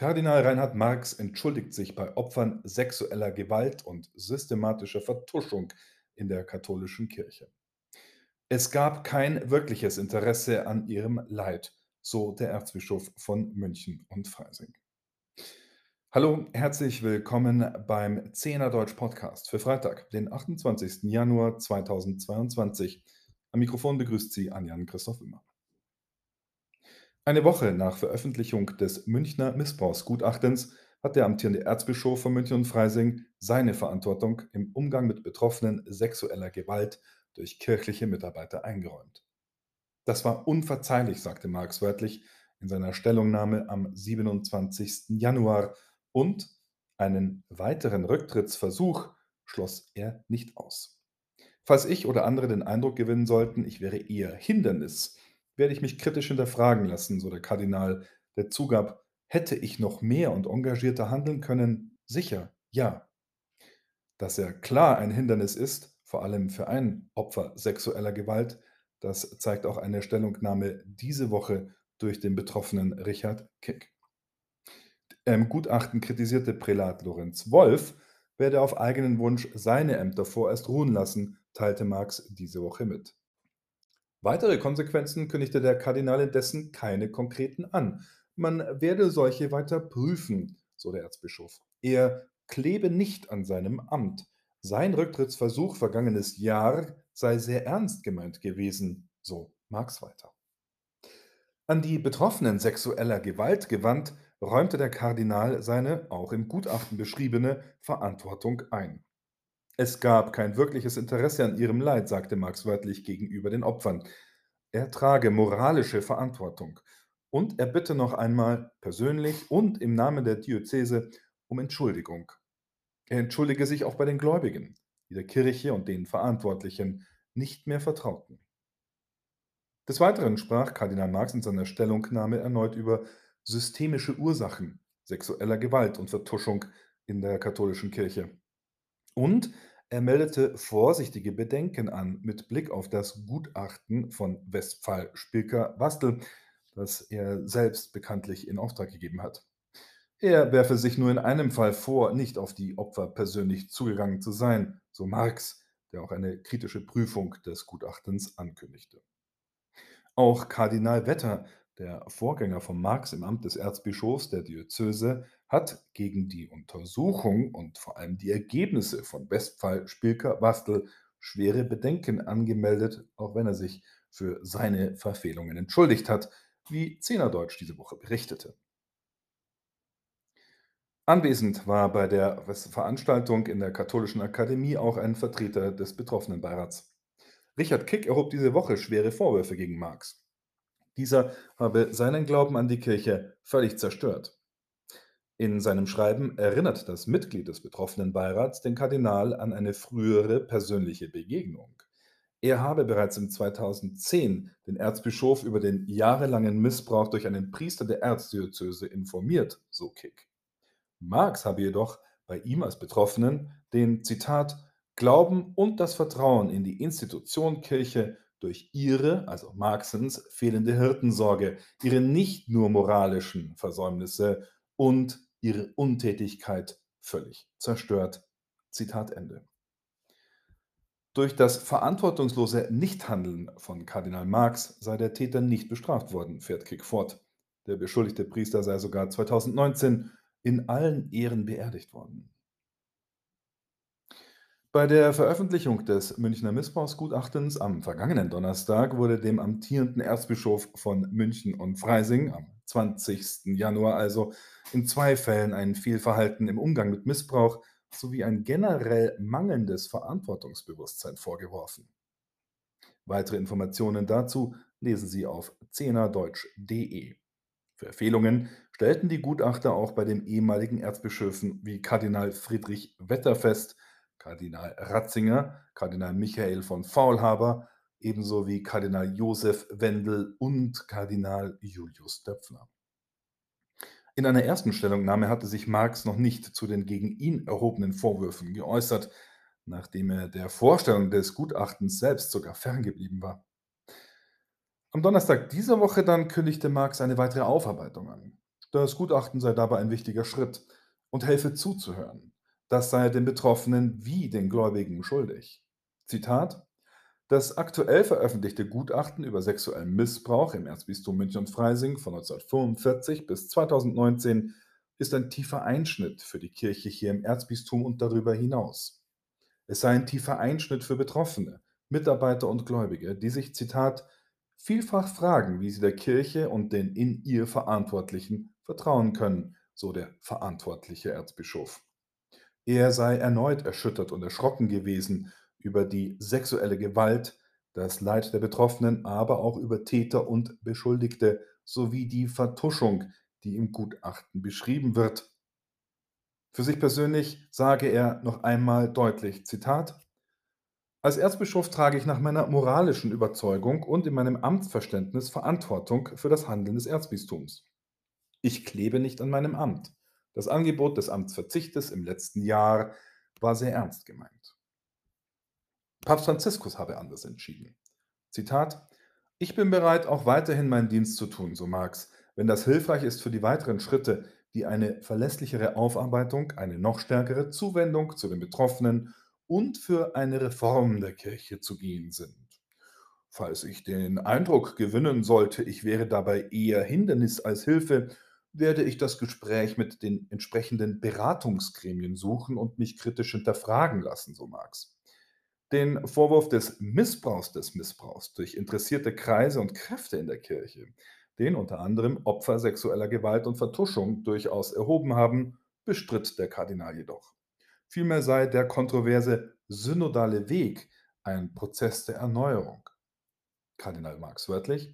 Kardinal Reinhard Marx entschuldigt sich bei Opfern sexueller Gewalt und systematischer Vertuschung in der katholischen Kirche. Es gab kein wirkliches Interesse an ihrem Leid, so der Erzbischof von München und Freising. Hallo, herzlich willkommen beim Zehner Deutsch Podcast für Freitag, den 28. Januar 2022. Am Mikrofon begrüßt Sie Anjan Christoph Immer. Eine Woche nach Veröffentlichung des Münchner Missbrauchsgutachtens hat der amtierende Erzbischof von München und Freising seine Verantwortung im Umgang mit Betroffenen sexueller Gewalt durch kirchliche Mitarbeiter eingeräumt. Das war unverzeihlich, sagte Marx wörtlich in seiner Stellungnahme am 27. Januar und einen weiteren Rücktrittsversuch schloss er nicht aus. Falls ich oder andere den Eindruck gewinnen sollten, ich wäre eher Hindernis werde ich mich kritisch hinterfragen lassen, so der Kardinal, der zugab, hätte ich noch mehr und engagierter handeln können? Sicher, ja. Dass er klar ein Hindernis ist, vor allem für ein Opfer sexueller Gewalt, das zeigt auch eine Stellungnahme diese Woche durch den betroffenen Richard Kick. Im Gutachten kritisierte Prälat Lorenz Wolf werde auf eigenen Wunsch seine Ämter vorerst ruhen lassen, teilte Marx diese Woche mit. Weitere Konsequenzen kündigte der Kardinal indessen keine konkreten an. Man werde solche weiter prüfen, so der Erzbischof. Er klebe nicht an seinem Amt. Sein Rücktrittsversuch vergangenes Jahr sei sehr ernst gemeint gewesen, so Marx weiter. An die Betroffenen sexueller Gewalt gewandt, räumte der Kardinal seine, auch im Gutachten beschriebene, Verantwortung ein. Es gab kein wirkliches Interesse an ihrem Leid, sagte Marx wörtlich gegenüber den Opfern. Er trage moralische Verantwortung und er bitte noch einmal persönlich und im Namen der Diözese um Entschuldigung. Er entschuldige sich auch bei den Gläubigen, die der Kirche und den Verantwortlichen nicht mehr vertrauten. Des Weiteren sprach Kardinal Marx in seiner Stellungnahme erneut über systemische Ursachen sexueller Gewalt und Vertuschung in der katholischen Kirche. Und er meldete vorsichtige Bedenken an mit Blick auf das Gutachten von Westphal Spilker-Wastel, das er selbst bekanntlich in Auftrag gegeben hat. Er werfe sich nur in einem Fall vor, nicht auf die Opfer persönlich zugegangen zu sein, so Marx, der auch eine kritische Prüfung des Gutachtens ankündigte. Auch Kardinal Wetter der Vorgänger von Marx im Amt des Erzbischofs der Diözese hat gegen die Untersuchung und vor allem die Ergebnisse von Westphal Spilker-Wastel schwere Bedenken angemeldet, auch wenn er sich für seine Verfehlungen entschuldigt hat, wie Zehnerdeutsch diese Woche berichtete. Anwesend war bei der Veranstaltung in der Katholischen Akademie auch ein Vertreter des betroffenen Beirats. Richard Kick erhob diese Woche schwere Vorwürfe gegen Marx. Dieser habe seinen Glauben an die Kirche völlig zerstört. In seinem Schreiben erinnert das Mitglied des betroffenen Beirats den Kardinal an eine frühere persönliche Begegnung. Er habe bereits im 2010 den Erzbischof über den jahrelangen Missbrauch durch einen Priester der Erzdiözese informiert, so Kick. Marx habe jedoch bei ihm als Betroffenen den Zitat Glauben und das Vertrauen in die Institution Kirche durch ihre, also Marxens, fehlende Hirtensorge, ihre nicht nur moralischen Versäumnisse und ihre Untätigkeit völlig zerstört. Zitat Ende. Durch das verantwortungslose Nichthandeln von Kardinal Marx sei der Täter nicht bestraft worden, fährt Kick fort. Der beschuldigte Priester sei sogar 2019 in allen Ehren beerdigt worden. Bei der Veröffentlichung des Münchner Missbrauchsgutachtens am vergangenen Donnerstag wurde dem amtierenden Erzbischof von München und Freising am 20. Januar also in zwei Fällen ein Fehlverhalten im Umgang mit Missbrauch sowie ein generell mangelndes Verantwortungsbewusstsein vorgeworfen. Weitere Informationen dazu lesen Sie auf zehnerdeutsch.de. Verfehlungen stellten die Gutachter auch bei den ehemaligen Erzbischöfen wie Kardinal Friedrich Wetter fest, Kardinal Ratzinger, Kardinal Michael von Faulhaber, ebenso wie Kardinal Josef Wendel und Kardinal Julius Döpfner. In einer ersten Stellungnahme hatte sich Marx noch nicht zu den gegen ihn erhobenen Vorwürfen geäußert, nachdem er der Vorstellung des Gutachtens selbst sogar ferngeblieben war. Am Donnerstag dieser Woche dann kündigte Marx eine weitere Aufarbeitung an. Das Gutachten sei dabei ein wichtiger Schritt und helfe zuzuhören. Das sei den Betroffenen wie den Gläubigen schuldig. Zitat: Das aktuell veröffentlichte Gutachten über sexuellen Missbrauch im Erzbistum München und Freising von 1945 bis 2019 ist ein tiefer Einschnitt für die Kirche hier im Erzbistum und darüber hinaus. Es sei ein tiefer Einschnitt für Betroffene, Mitarbeiter und Gläubige, die sich, Zitat, vielfach fragen, wie sie der Kirche und den in ihr Verantwortlichen vertrauen können, so der verantwortliche Erzbischof. Er sei erneut erschüttert und erschrocken gewesen über die sexuelle Gewalt, das Leid der Betroffenen, aber auch über Täter und Beschuldigte sowie die Vertuschung, die im Gutachten beschrieben wird. Für sich persönlich sage er noch einmal deutlich, Zitat, als Erzbischof trage ich nach meiner moralischen Überzeugung und in meinem Amtsverständnis Verantwortung für das Handeln des Erzbistums. Ich klebe nicht an meinem Amt. Das Angebot des Amtsverzichtes im letzten Jahr war sehr ernst gemeint. Papst Franziskus habe anders entschieden. Zitat: Ich bin bereit, auch weiterhin meinen Dienst zu tun, so Marx, wenn das hilfreich ist für die weiteren Schritte, die eine verlässlichere Aufarbeitung, eine noch stärkere Zuwendung zu den Betroffenen und für eine Reform der Kirche zu gehen sind. Falls ich den Eindruck gewinnen sollte, ich wäre dabei eher Hindernis als Hilfe, werde ich das Gespräch mit den entsprechenden Beratungsgremien suchen und mich kritisch hinterfragen lassen, so Marx. Den Vorwurf des Missbrauchs des Missbrauchs durch interessierte Kreise und Kräfte in der Kirche, den unter anderem Opfer sexueller Gewalt und Vertuschung durchaus erhoben haben, bestritt der Kardinal jedoch. Vielmehr sei der kontroverse synodale Weg ein Prozess der Erneuerung. Kardinal Marx wörtlich: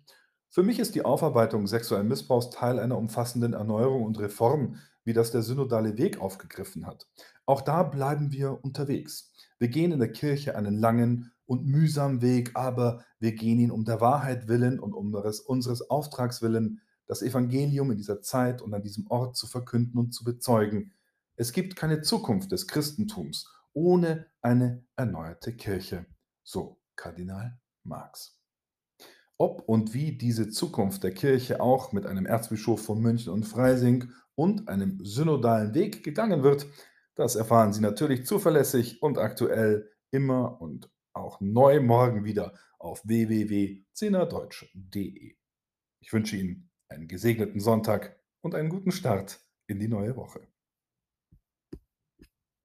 Für mich ist die Aufarbeitung sexuellen Missbrauchs Teil einer umfassenden Erneuerung und Reform, wie das der synodale Weg aufgegriffen hat. Auch da bleiben wir unterwegs. Wir gehen in der Kirche einen langen und mühsamen Weg, aber wir gehen ihn um der Wahrheit willen und um unseres Auftrags willen, das Evangelium in dieser Zeit und an diesem Ort zu verkünden und zu bezeugen, es gibt keine Zukunft des Christentums ohne eine erneuerte Kirche, so Kardinal Marx. Ob und wie diese Zukunft der Kirche auch mit einem Erzbischof von München und Freising und einem synodalen Weg gegangen wird, das erfahren Sie natürlich zuverlässig und aktuell immer und auch neu morgen wieder auf www.zehnerdeutsch.de. Ich wünsche Ihnen einen gesegneten Sonntag und einen guten Start in die neue Woche.